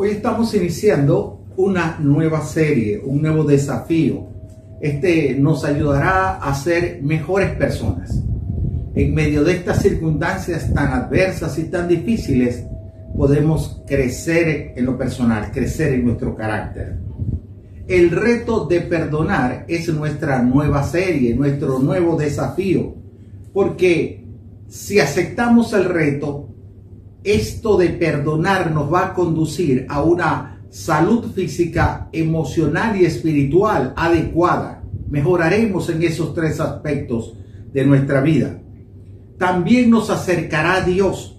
Hoy estamos iniciando una nueva serie, un nuevo desafío. Este nos ayudará a ser mejores personas. En medio de estas circunstancias tan adversas y tan difíciles, podemos crecer en lo personal, crecer en nuestro carácter. El reto de perdonar es nuestra nueva serie, nuestro nuevo desafío, porque si aceptamos el reto, esto de perdonar nos va a conducir a una salud física, emocional y espiritual adecuada. Mejoraremos en esos tres aspectos de nuestra vida. También nos acercará a Dios,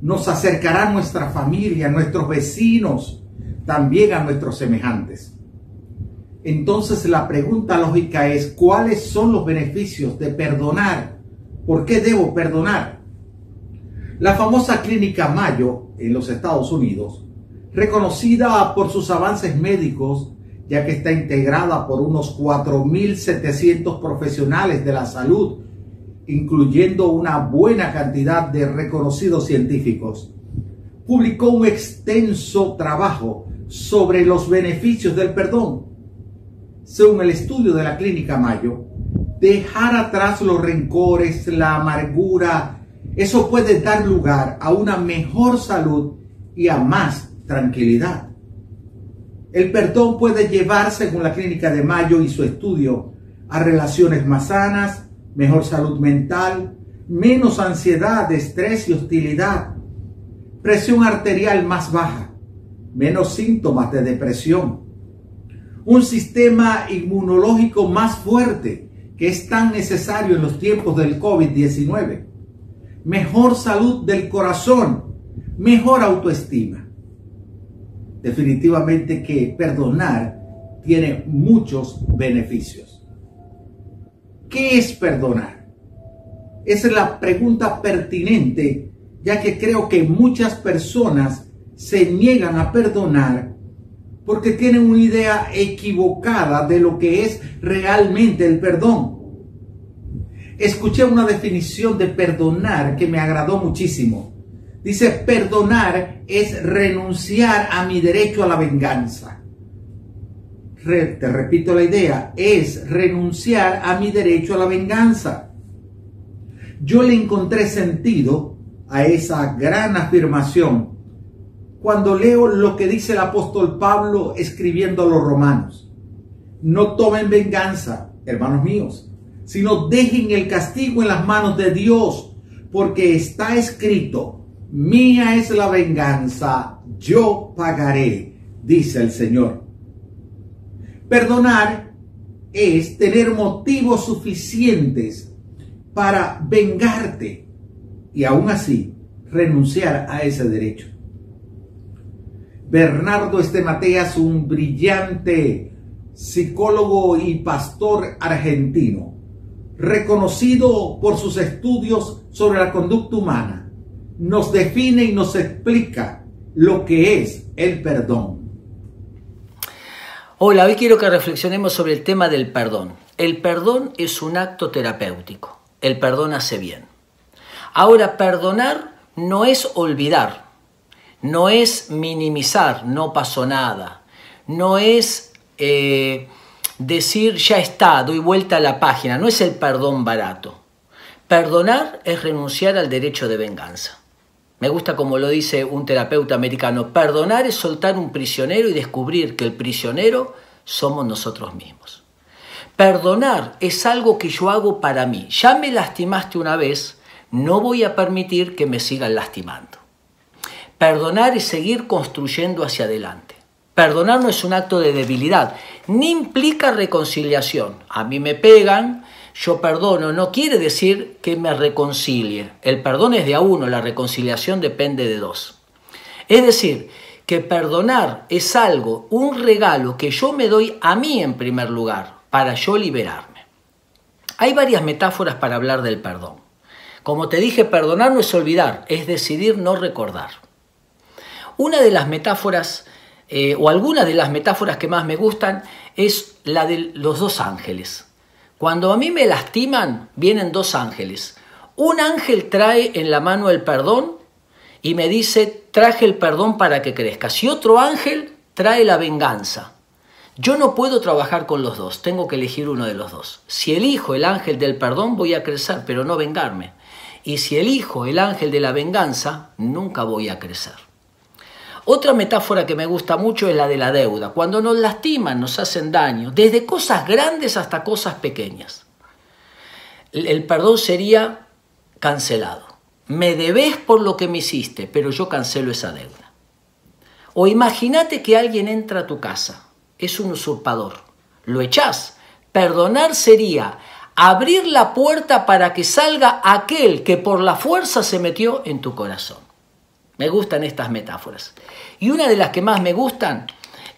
nos acercará a nuestra familia, a nuestros vecinos, también a nuestros semejantes. Entonces la pregunta lógica es, ¿cuáles son los beneficios de perdonar? ¿Por qué debo perdonar? La famosa clínica Mayo en los Estados Unidos, reconocida por sus avances médicos, ya que está integrada por unos 4.700 profesionales de la salud, incluyendo una buena cantidad de reconocidos científicos, publicó un extenso trabajo sobre los beneficios del perdón. Según el estudio de la clínica Mayo, dejar atrás los rencores, la amargura, eso puede dar lugar a una mejor salud y a más tranquilidad. El perdón puede llevar, según la Clínica de Mayo y su estudio, a relaciones más sanas, mejor salud mental, menos ansiedad, estrés y hostilidad, presión arterial más baja, menos síntomas de depresión, un sistema inmunológico más fuerte que es tan necesario en los tiempos del COVID-19 mejor salud del corazón, mejor autoestima. Definitivamente que perdonar tiene muchos beneficios. ¿Qué es perdonar? Esa es la pregunta pertinente, ya que creo que muchas personas se niegan a perdonar porque tienen una idea equivocada de lo que es realmente el perdón escuché una definición de perdonar que me agradó muchísimo. Dice, perdonar es renunciar a mi derecho a la venganza. te repito la idea, es renunciar a mi derecho a la venganza. Yo le encontré sentido a esa gran afirmación cuando leo lo que dice el apóstol Pablo escribiendo a los romanos. No tomen venganza, hermanos míos sino dejen el castigo en las manos de Dios, porque está escrito, mía es la venganza, yo pagaré, dice el Señor. Perdonar es tener motivos suficientes para vengarte y aún así renunciar a ese derecho. Bernardo Estemateas, un brillante psicólogo y pastor argentino, reconocido por sus estudios sobre la conducta humana, nos define y nos explica lo que es el perdón. Hola, hoy quiero que reflexionemos sobre el tema del perdón. El perdón es un acto terapéutico. El perdón hace bien. Ahora, perdonar no es olvidar, no es minimizar, no pasó nada, no es eh, decir ya está, doy vuelta a la página, no es el perdón barato. Perdonar es renunciar al derecho de venganza. Me gusta como lo dice un terapeuta americano, perdonar es soltar un prisionero y descubrir que el prisionero somos nosotros mismos. Perdonar es algo que yo hago para mí. Ya me lastimaste una vez, no voy a permitir que me sigan lastimando. Perdonar es seguir construyendo hacia adelante. Perdonar no es un acto de debilidad, ni implica reconciliación. A mí me pegan, yo perdono, no quiere decir que me reconcilie. El perdón es de a uno, la reconciliación depende de dos. Es decir, que perdonar es algo, un regalo que yo me doy a mí en primer lugar, para yo liberarme. Hay varias metáforas para hablar del perdón. Como te dije, perdonar no es olvidar, es decidir no recordar. Una de las metáforas eh, o alguna de las metáforas que más me gustan es la de los dos ángeles. Cuando a mí me lastiman, vienen dos ángeles. Un ángel trae en la mano el perdón y me dice, traje el perdón para que crezca. Si otro ángel trae la venganza. Yo no puedo trabajar con los dos, tengo que elegir uno de los dos. Si elijo el ángel del perdón, voy a crecer, pero no vengarme. Y si elijo el ángel de la venganza, nunca voy a crecer. Otra metáfora que me gusta mucho es la de la deuda. Cuando nos lastiman, nos hacen daño, desde cosas grandes hasta cosas pequeñas. El perdón sería cancelado. Me debes por lo que me hiciste, pero yo cancelo esa deuda. O imagínate que alguien entra a tu casa, es un usurpador, lo echás. Perdonar sería abrir la puerta para que salga aquel que por la fuerza se metió en tu corazón. Me gustan estas metáforas. Y una de las que más me gustan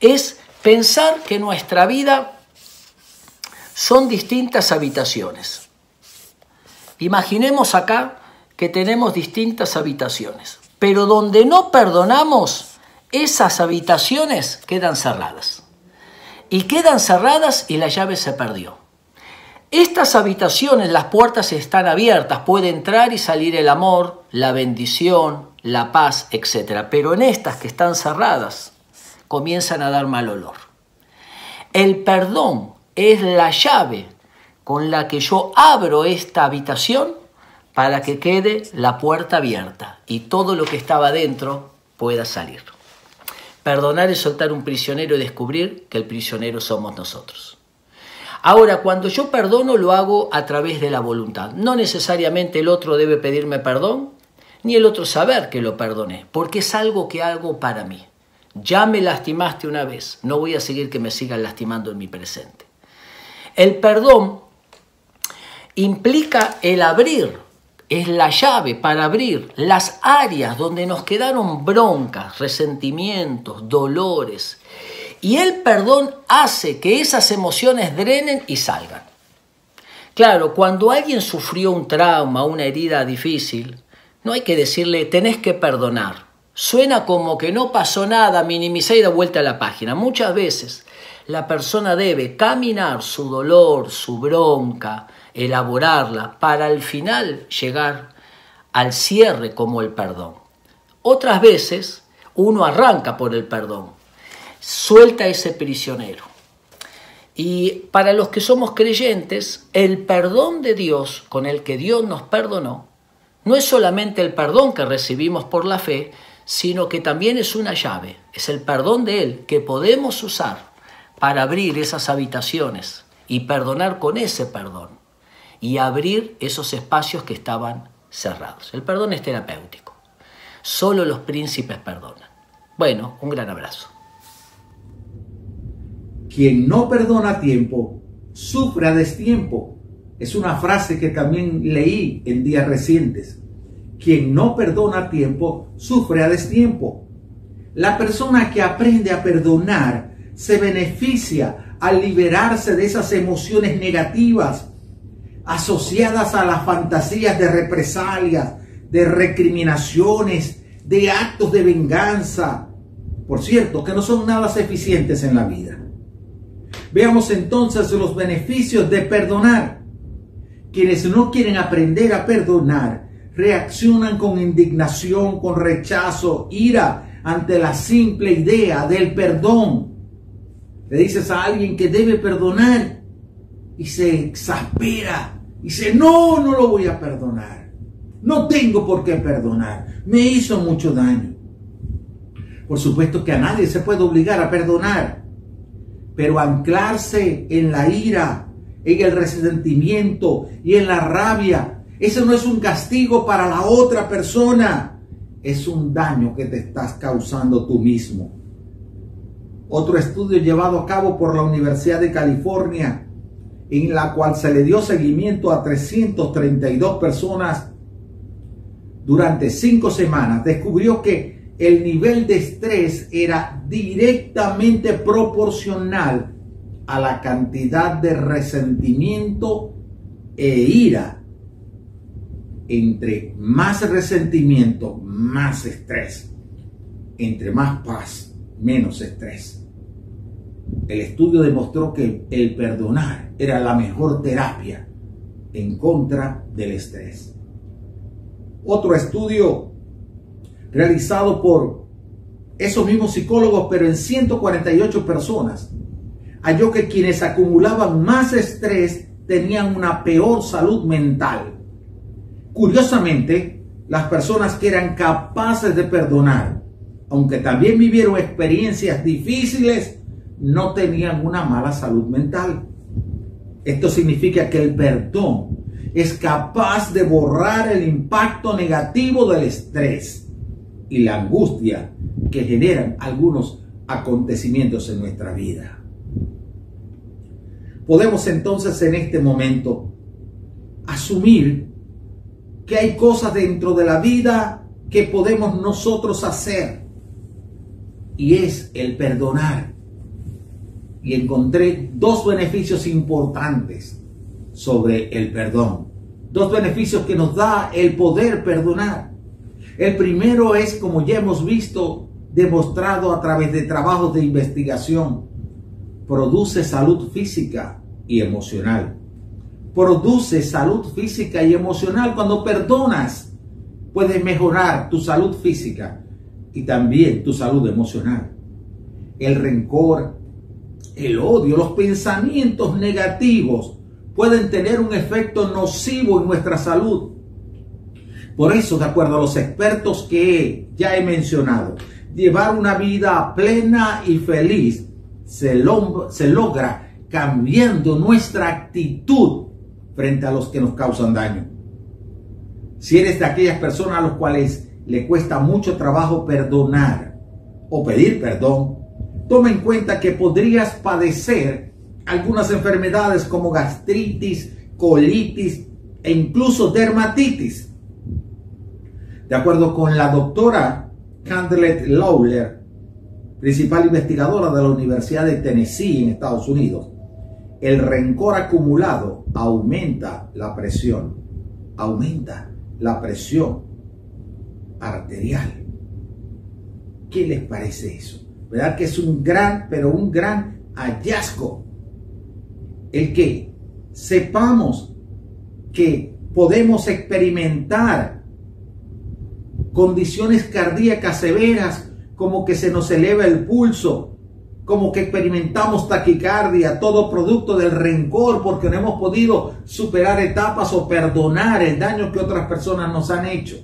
es pensar que nuestra vida son distintas habitaciones. Imaginemos acá que tenemos distintas habitaciones, pero donde no perdonamos, esas habitaciones quedan cerradas. Y quedan cerradas y la llave se perdió. Estas habitaciones, las puertas están abiertas, puede entrar y salir el amor, la bendición, la paz, etc. Pero en estas que están cerradas, comienzan a dar mal olor. El perdón es la llave con la que yo abro esta habitación para que quede la puerta abierta y todo lo que estaba dentro pueda salir. Perdonar es soltar un prisionero y descubrir que el prisionero somos nosotros. Ahora, cuando yo perdono lo hago a través de la voluntad. No necesariamente el otro debe pedirme perdón, ni el otro saber que lo perdoné, porque es algo que hago para mí. Ya me lastimaste una vez, no voy a seguir que me sigan lastimando en mi presente. El perdón implica el abrir es la llave para abrir las áreas donde nos quedaron broncas, resentimientos, dolores. Y el perdón hace que esas emociones drenen y salgan. Claro, cuando alguien sufrió un trauma, una herida difícil, no hay que decirle tenés que perdonar. Suena como que no pasó nada, minimizar y da vuelta a la página. Muchas veces la persona debe caminar su dolor, su bronca, elaborarla para al final llegar al cierre como el perdón. Otras veces uno arranca por el perdón, suelta ese prisionero. Y para los que somos creyentes, el perdón de Dios con el que Dios nos perdonó, no es solamente el perdón que recibimos por la fe, sino que también es una llave, es el perdón de Él que podemos usar para abrir esas habitaciones y perdonar con ese perdón y abrir esos espacios que estaban cerrados. El perdón es terapéutico. Solo los príncipes perdonan. Bueno, un gran abrazo. Quien no perdona a tiempo, sufre a destiempo. Es una frase que también leí en días recientes. Quien no perdona a tiempo, sufre a destiempo. La persona que aprende a perdonar se beneficia al liberarse de esas emociones negativas asociadas a las fantasías de represalias, de recriminaciones, de actos de venganza. Por cierto, que no son nada eficientes en la vida. Veamos entonces los beneficios de perdonar. Quienes no quieren aprender a perdonar reaccionan con indignación, con rechazo, ira ante la simple idea del perdón. Le dices a alguien que debe perdonar y se exaspera Dice, no, no lo voy a perdonar. No tengo por qué perdonar. Me hizo mucho daño. Por supuesto que a nadie se puede obligar a perdonar. Pero anclarse en la ira, en el resentimiento y en la rabia, eso no es un castigo para la otra persona. Es un daño que te estás causando tú mismo. Otro estudio llevado a cabo por la Universidad de California en la cual se le dio seguimiento a 332 personas durante cinco semanas, descubrió que el nivel de estrés era directamente proporcional a la cantidad de resentimiento e ira. Entre más resentimiento, más estrés. Entre más paz, menos estrés. El estudio demostró que el perdonar era la mejor terapia en contra del estrés. Otro estudio realizado por esos mismos psicólogos, pero en 148 personas, halló que quienes acumulaban más estrés tenían una peor salud mental. Curiosamente, las personas que eran capaces de perdonar, aunque también vivieron experiencias difíciles, no tenían una mala salud mental. Esto significa que el perdón es capaz de borrar el impacto negativo del estrés y la angustia que generan algunos acontecimientos en nuestra vida. Podemos entonces en este momento asumir que hay cosas dentro de la vida que podemos nosotros hacer y es el perdonar. Y encontré dos beneficios importantes sobre el perdón. Dos beneficios que nos da el poder perdonar. El primero es, como ya hemos visto, demostrado a través de trabajos de investigación, produce salud física y emocional. Produce salud física y emocional. Cuando perdonas, puedes mejorar tu salud física y también tu salud emocional. El rencor, el odio, los pensamientos negativos pueden tener un efecto nocivo en nuestra salud. Por eso, de acuerdo a los expertos que ya he mencionado, llevar una vida plena y feliz se, logra cambiando nuestra actitud frente a los que nos causan daño. Si eres de aquellas personas a las cuales le cuesta mucho trabajo perdonar o pedir perdón, toma en cuenta que podrías padecer algunas enfermedades como gastritis, colitis e incluso dermatitis. De acuerdo con la doctora Candlet Lawler, principal investigadora de la Universidad de Tennessee en Estados Unidos, el rencor acumulado aumenta la presión, aumenta la presión arterial. ¿Qué les parece eso? ¿Verdad que es un gran, pero un gran hallazgo? El que sepamos que podemos experimentar condiciones cardíacas severas como que se nos eleva el pulso, como que experimentamos taquicardia, todo producto del rencor porque no hemos podido superar etapas o perdonar el daño que otras personas nos han hecho.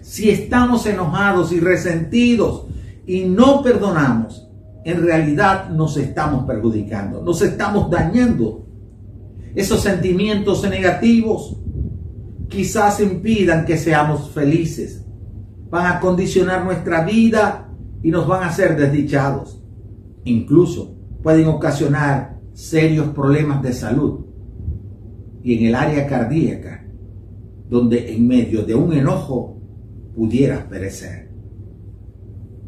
Si estamos enojados y resentidos y no perdonamos, en realidad nos estamos perjudicando, nos estamos dañando. Esos sentimientos negativos quizás impidan que seamos felices, van a condicionar nuestra vida y nos van a hacer desdichados. Incluso pueden ocasionar serios problemas de salud y en el área cardíaca, donde en medio de un enojo pudieras perecer.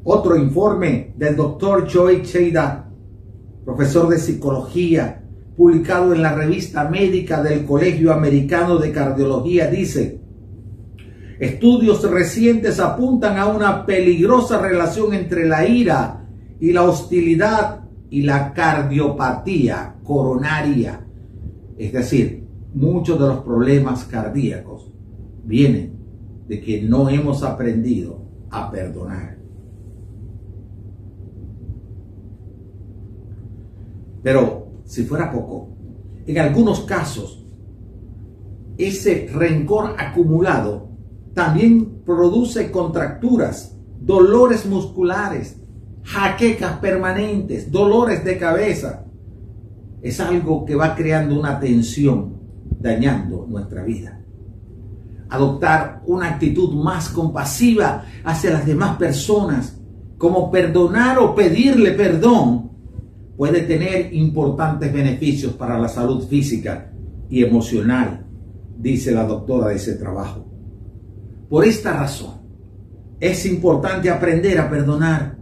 Otro informe del doctor Joey Cheida, profesor de psicología, publicado en la revista médica del Colegio Americano de Cardiología, dice, estudios recientes apuntan a una peligrosa relación entre la ira y la hostilidad y la cardiopatía coronaria. Es decir, muchos de los problemas cardíacos vienen de que no hemos aprendido a perdonar. Pero si fuera poco, en algunos casos, ese rencor acumulado también produce contracturas, dolores musculares, jaquecas permanentes, dolores de cabeza. Es algo que va creando una tensión, dañando nuestra vida adoptar una actitud más compasiva hacia las demás personas, como perdonar o pedirle perdón, puede tener importantes beneficios para la salud física y emocional, dice la doctora de ese trabajo. Por esta razón, es importante aprender a perdonar,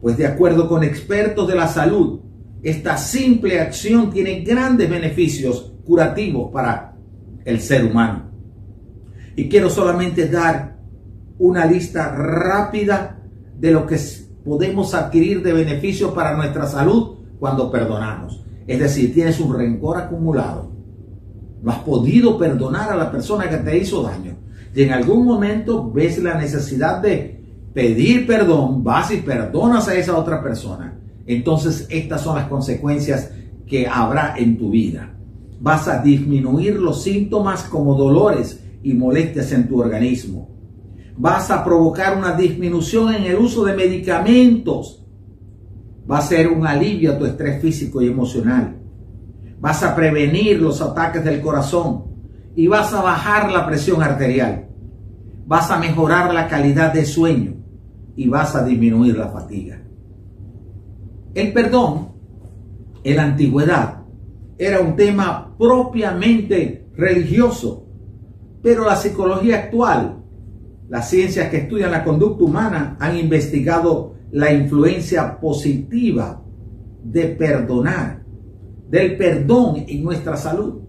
pues de acuerdo con expertos de la salud, esta simple acción tiene grandes beneficios curativos para el ser humano. Y quiero solamente dar una lista rápida de lo que podemos adquirir de beneficios para nuestra salud cuando perdonamos. Es decir, tienes un rencor acumulado. No has podido perdonar a la persona que te hizo daño. y en algún momento ves la necesidad de pedir perdón, vas y perdonas a esa otra persona, entonces estas son las consecuencias que habrá en tu vida. Vas a disminuir los síntomas como dolores y molestias en tu organismo. Vas a provocar una disminución en el uso de medicamentos. Va a ser un alivio a tu estrés físico y emocional. Vas a prevenir los ataques del corazón y vas a bajar la presión arterial. Vas a mejorar la calidad de sueño y vas a disminuir la fatiga. El perdón en la antigüedad era un tema propiamente religioso, pero la psicología actual, las ciencias que estudian la conducta humana han investigado la influencia positiva de perdonar, del perdón en nuestra salud.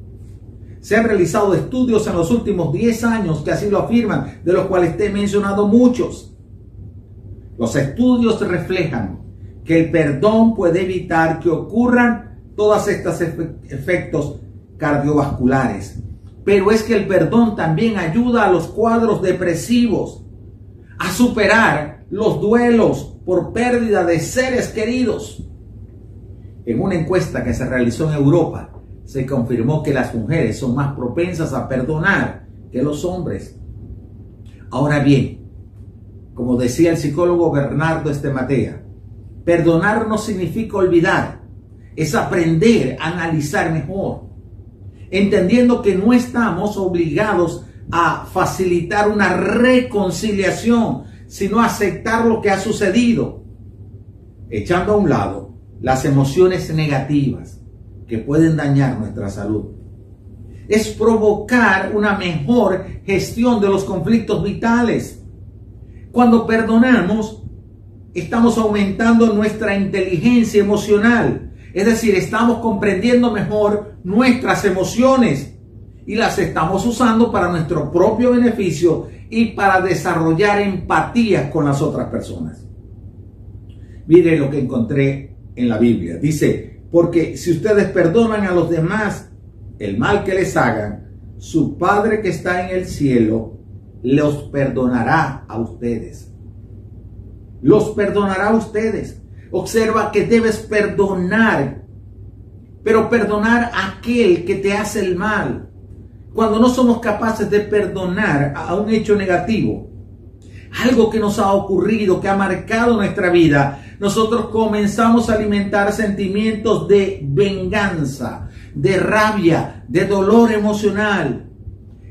Se han realizado estudios en los últimos 10 años que así lo afirman, de los cuales te he mencionado muchos. Los estudios reflejan que el perdón puede evitar que ocurran todos estos efectos cardiovasculares. Pero es que el perdón también ayuda a los cuadros depresivos a superar los duelos por pérdida de seres queridos. En una encuesta que se realizó en Europa, se confirmó que las mujeres son más propensas a perdonar que los hombres. Ahora bien, como decía el psicólogo Bernardo Estematea, Perdonar no significa olvidar, es aprender a analizar mejor, entendiendo que no estamos obligados a facilitar una reconciliación, sino aceptar lo que ha sucedido, echando a un lado las emociones negativas que pueden dañar nuestra salud. Es provocar una mejor gestión de los conflictos vitales. Cuando perdonamos, estamos aumentando nuestra inteligencia emocional. Es decir, estamos comprendiendo mejor nuestras emociones y las estamos usando para nuestro propio beneficio y para desarrollar empatía con las otras personas. Mire lo que encontré en la Biblia. Dice, porque si ustedes perdonan a los demás el mal que les hagan, su Padre que está en el cielo los perdonará a ustedes los perdonará a ustedes. Observa que debes perdonar, pero perdonar a aquel que te hace el mal. Cuando no somos capaces de perdonar a un hecho negativo, algo que nos ha ocurrido, que ha marcado nuestra vida, nosotros comenzamos a alimentar sentimientos de venganza, de rabia, de dolor emocional.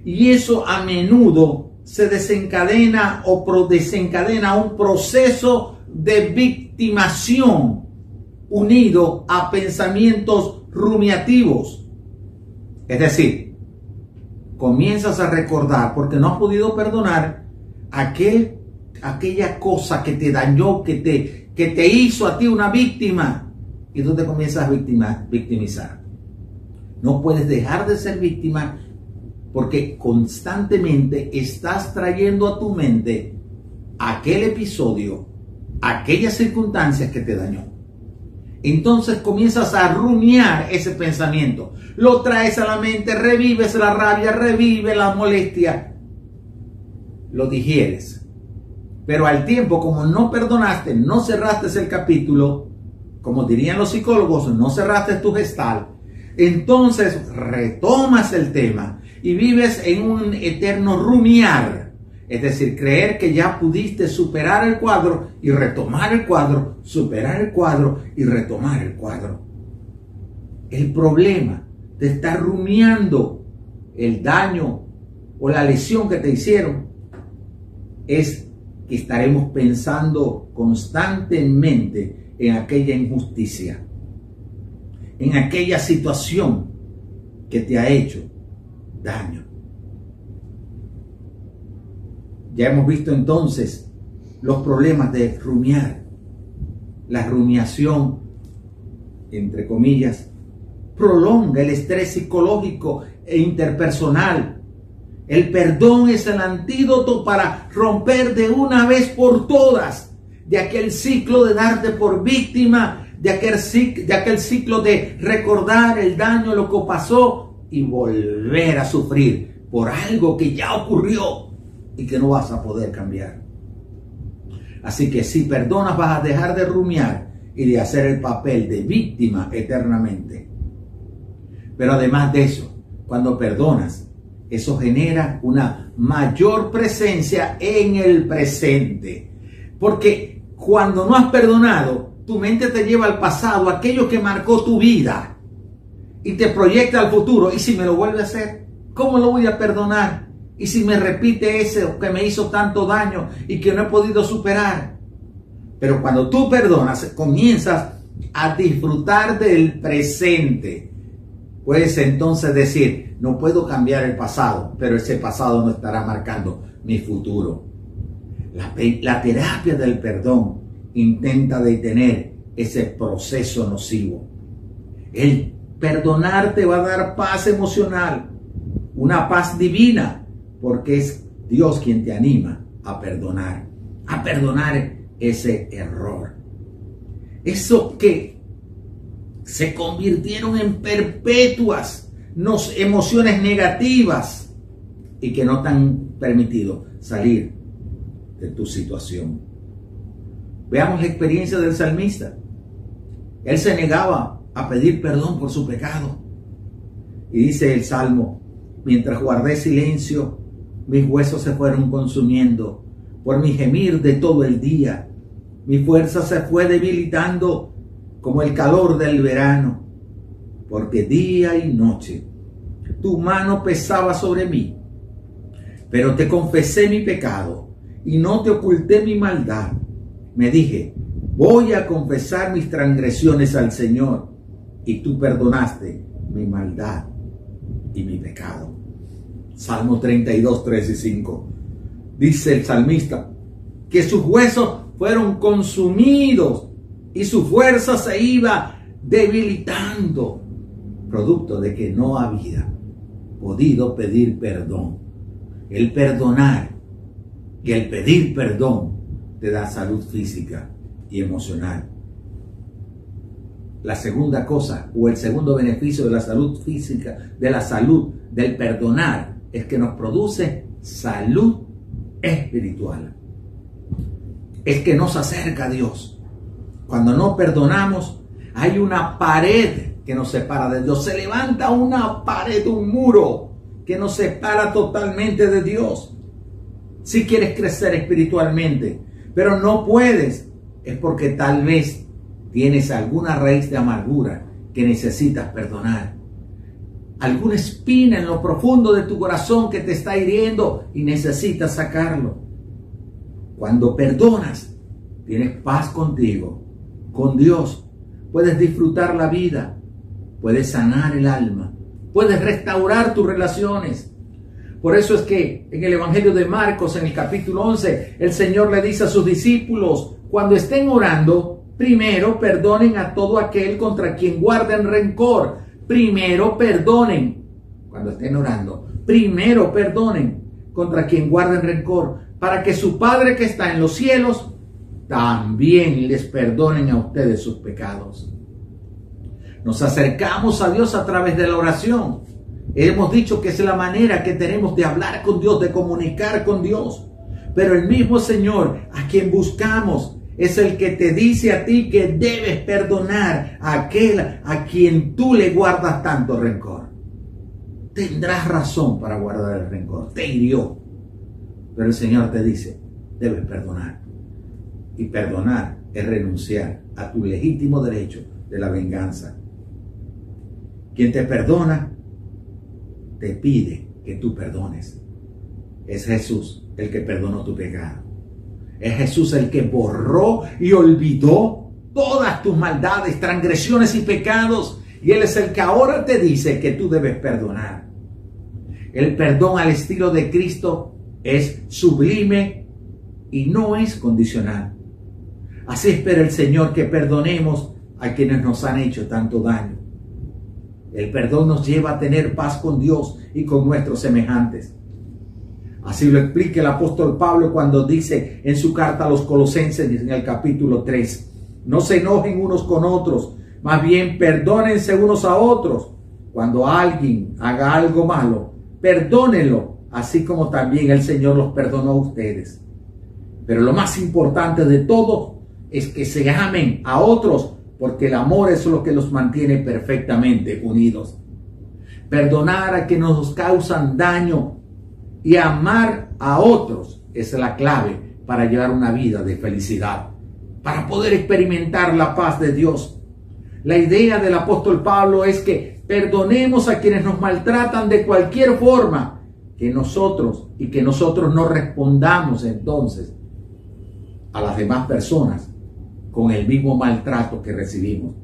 Y eso a menudo se desencadena o desencadena un proceso de victimación unido a pensamientos rumiativos. Es decir, comienzas a recordar, porque no has podido perdonar, aquel, aquella cosa que te dañó, que te, que te hizo a ti una víctima, y tú te comienzas a victimizar. No puedes dejar de ser víctima porque constantemente estás trayendo a tu mente aquel episodio, aquellas circunstancias que te dañó. Entonces comienzas a rumiar ese pensamiento. Lo traes a la mente, revives la rabia, revive la molestia. Lo digieres. Pero al tiempo, como no perdonaste, no cerraste el capítulo, como dirían los psicólogos, no cerraste tu gestal, entonces retomas el tema y vives en un eterno rumiar. Es decir, creer que ya pudiste superar el cuadro y retomar el cuadro, superar el cuadro y retomar el cuadro. El problema de estar rumiando el daño o la lesión que te hicieron es que estaremos pensando constantemente en aquella injusticia, en aquella situación que te ha hecho daño. Ya hemos visto entonces los problemas de rumiar. La rumiación, entre comillas, prolonga el estrés psicológico e interpersonal. El perdón es el antídoto para romper de una vez por todas de aquel ciclo de darte por víctima, de aquel, de aquel ciclo de recordar el daño, lo que pasó y volver a sufrir por algo que ya ocurrió. Y que no vas a poder cambiar. Así que si perdonas vas a dejar de rumiar y de hacer el papel de víctima eternamente. Pero además de eso, cuando perdonas, eso genera una mayor presencia en el presente. Porque cuando no has perdonado, tu mente te lleva al pasado, aquello que marcó tu vida, y te proyecta al futuro. ¿Y si me lo vuelve a hacer? ¿Cómo lo voy a perdonar? ¿Y si me repite ese que me hizo tanto daño y que no he podido superar? Pero cuando tú perdonas, comienzas a disfrutar del presente. Puedes entonces decir, no puedo cambiar el pasado, pero ese pasado no estará marcando mi futuro. La, la terapia del perdón intenta detener ese proceso nocivo. El perdonar te va a dar paz emocional, una paz divina, porque es Dios quien te anima a perdonar, a perdonar ese error. Eso que se convirtieron en perpetuas nos, emociones negativas y que no te han permitido salir de tu situación. Veamos la experiencia del salmista. Él se negaba a pedir perdón por su pecado. Y dice el Salmo, mientras guardé silencio, mis huesos se fueron consumiendo por mi gemir de todo el día. Mi fuerza se fue debilitando como el calor del verano, porque día y noche tu mano pesaba sobre mí. Pero te confesé mi pecado y no te oculté mi maldad. Me dije, voy a confesar mis transgresiones al Señor y tú perdonaste mi maldad y mi pecado. Salmo 32, 3 y 5. Dice el salmista que sus huesos fueron consumidos y su fuerza se iba debilitando, producto de que no había podido pedir perdón. El perdonar y el pedir perdón te da salud física y emocional. La segunda cosa o el segundo beneficio de la salud física, de la salud, del perdonar, es que nos produce salud espiritual. Es que nos acerca a Dios. Cuando no perdonamos, hay una pared que nos separa de Dios. Se levanta una pared, un muro que nos separa totalmente de Dios. Si quieres crecer espiritualmente, pero no puedes, es porque tal vez tienes alguna raíz de amargura que necesitas perdonar. Alguna espina en lo profundo de tu corazón que te está hiriendo y necesitas sacarlo. Cuando perdonas, tienes paz contigo, con Dios. Puedes disfrutar la vida, puedes sanar el alma, puedes restaurar tus relaciones. Por eso es que en el Evangelio de Marcos, en el capítulo 11, el Señor le dice a sus discípulos, cuando estén orando, Primero perdonen a todo aquel contra quien guarden rencor. Primero perdonen cuando estén orando. Primero perdonen contra quien guarden rencor. Para que su Padre que está en los cielos también les perdonen a ustedes sus pecados. Nos acercamos a Dios a través de la oración. Hemos dicho que es la manera que tenemos de hablar con Dios, de comunicar con Dios. Pero el mismo Señor a quien buscamos es el que te dice a ti que debes perdonar a aquel a quien tú le guardas tanto rencor. Tendrás razón para guardar el rencor, te hirió. Pero el Señor te dice, debes perdonar. Y perdonar es renunciar a tu legítimo derecho de la venganza. Quien te perdona, te pide que tú perdones. Es Jesús el que perdonó tu pecado. Es Jesús el que borró y olvidó todas tus maldades, transgresiones y pecados. Y Él es el que ahora te dice que tú debes perdonar. El perdón al estilo de Cristo es sublime y no es condicional. Así espera el Señor que perdonemos a quienes nos han hecho tanto daño. El perdón nos lleva a tener paz con Dios y con nuestros semejantes. Así lo explica el apóstol Pablo cuando dice en su carta a los colosenses en el capítulo 3, no se enojen unos con otros, más bien perdónense unos a otros. Cuando alguien haga algo malo, perdónenlo así como también el Señor los perdonó a ustedes. Pero lo más importante de todo es que se amen a otros, porque el amor es lo que los mantiene perfectamente unidos. Perdonar a que nos causan daño y amar a otros es la clave para llevar una vida de felicidad, para poder experimentar la paz de Dios. La idea del apóstol Pablo es que perdonemos a quienes nos maltratan de cualquier forma, que nosotros y que nosotros no respondamos entonces a las demás personas con el mismo maltrato que recibimos.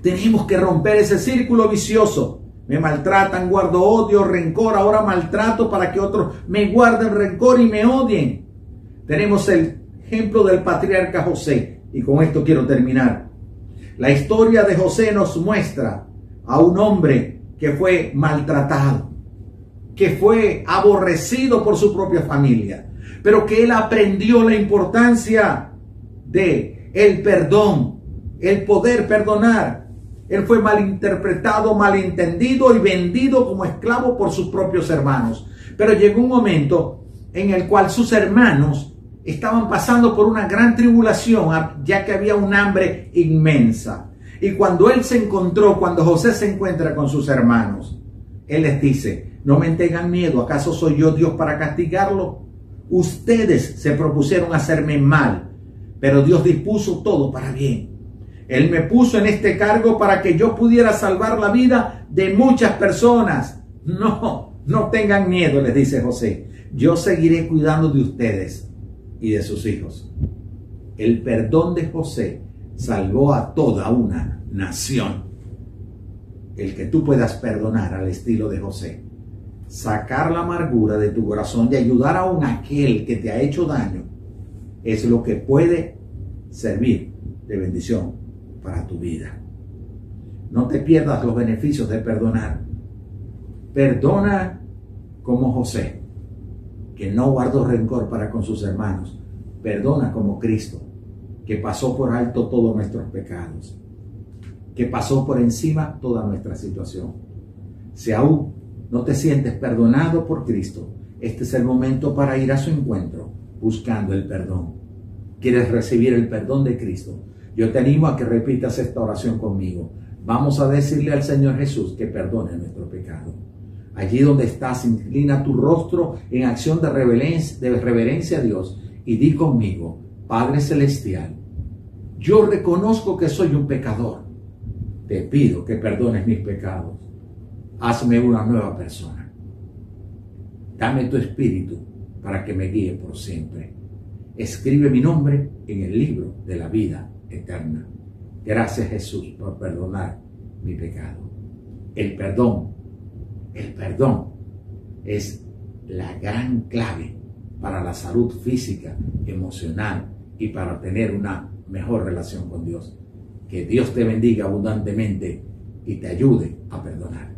Tenemos que romper ese círculo vicioso. Me maltratan, guardo odio, rencor, ahora maltrato para que otros me guarden rencor y me odien. Tenemos el ejemplo del patriarca José y con esto quiero terminar. La historia de José nos muestra a un hombre que fue maltratado, que fue aborrecido por su propia familia, pero que él aprendió la importancia de el perdón, el poder perdonar. Él fue malinterpretado, malentendido y vendido como esclavo por sus propios hermanos. Pero llegó un momento en el cual sus hermanos estaban pasando por una gran tribulación, ya que había un hambre inmensa. Y cuando él se encontró, cuando José se encuentra con sus hermanos, él les dice, no me tengan miedo, ¿acaso soy yo Dios para castigarlo? Ustedes se propusieron hacerme mal, pero Dios dispuso todo para bien. Él me puso en este cargo para que yo pudiera salvar la vida de muchas personas. No, no tengan miedo, les dice José. Yo seguiré cuidando de ustedes y de sus hijos. El perdón de José salvó a toda una nación. El que tú puedas perdonar al estilo de José, sacar la amargura de tu corazón y ayudar a un aquel que te ha hecho daño, es lo que puede servir de bendición para tu vida. No te pierdas los beneficios de perdonar. Perdona como José, que no guardó rencor para con sus hermanos. Perdona como Cristo, que pasó por alto todos nuestros pecados, que pasó por encima toda nuestra situación. Si aún no te sientes perdonado por Cristo, este es el momento para ir a su encuentro buscando el perdón. ¿Quieres recibir el perdón de Cristo? Yo te animo a que repitas esta oración conmigo. Vamos a decirle al Señor Jesús que perdone nuestro pecado. Allí donde estás, inclina tu rostro en acción de reverencia, de reverencia a Dios y di conmigo, Padre Celestial, yo reconozco que soy un pecador. Te pido que perdones mis pecados. Hazme una nueva persona. Dame tu espíritu para que me guíe por siempre. Escribe mi nombre en el libro de la vida eterna. Gracias Jesús por perdonar mi pecado. El perdón, el perdón es la gran clave para la salud física, emocional y para tener una mejor relación con Dios. Que Dios te bendiga abundantemente y te ayude a perdonar.